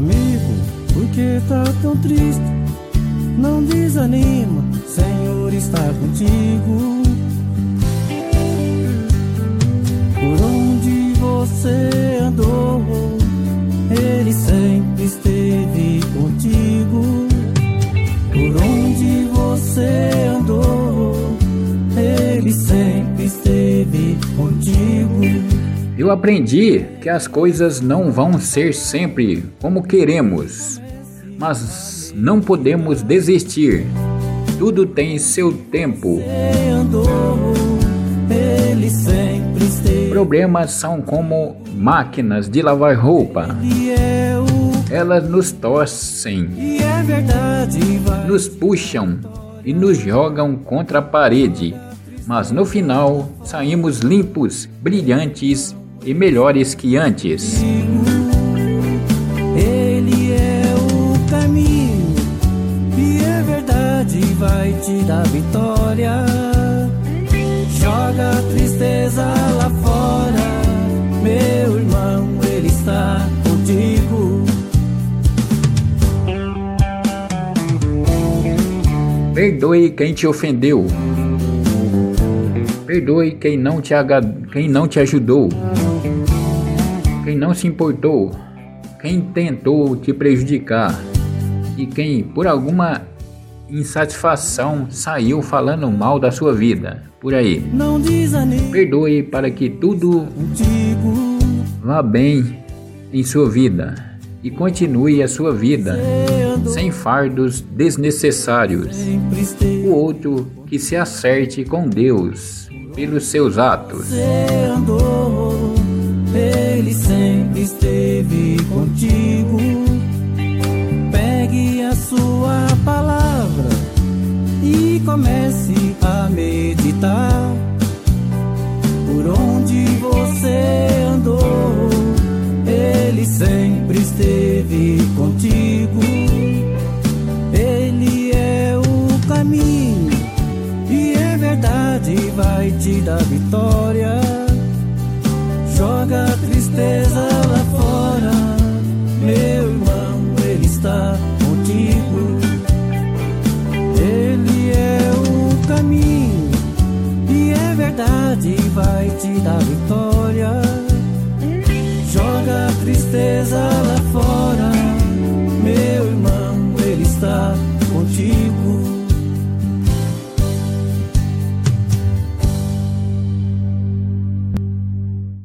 você tá tão triste, não desanima, Senhor está contigo. Por onde você andou, Ele sempre esteve contigo. Por onde você andou, Ele sempre esteve contigo. Eu aprendi que as coisas não vão ser sempre como queremos, mas não podemos desistir. Tudo tem seu tempo. Problemas são como máquinas de lavar roupa. Elas nos torcem, nos puxam e nos jogam contra a parede. Mas no final saímos limpos, brilhantes e melhores que antes. Ele é o caminho e é verdade, vai te dar vitória. Joga a tristeza lá fora, meu irmão, ele está contigo. Perdoe quem te ofendeu. Perdoe quem não te, quem não te ajudou quem não se importou, quem tentou te prejudicar e quem, por alguma insatisfação, saiu falando mal da sua vida. Por aí. Perdoe para que tudo vá bem em sua vida e continue a sua vida sem fardos desnecessários. O outro que se acerte com Deus pelos seus atos. Ele sempre esteve contigo. Pegue a sua palavra e comece a meditar. Por onde você andou, Ele sempre esteve contigo. Vai te dar vitória. Joga a tristeza lá fora, meu irmão, ele está contigo. Ele é o caminho e é verdade, vai te dar vitória. Joga a tristeza lá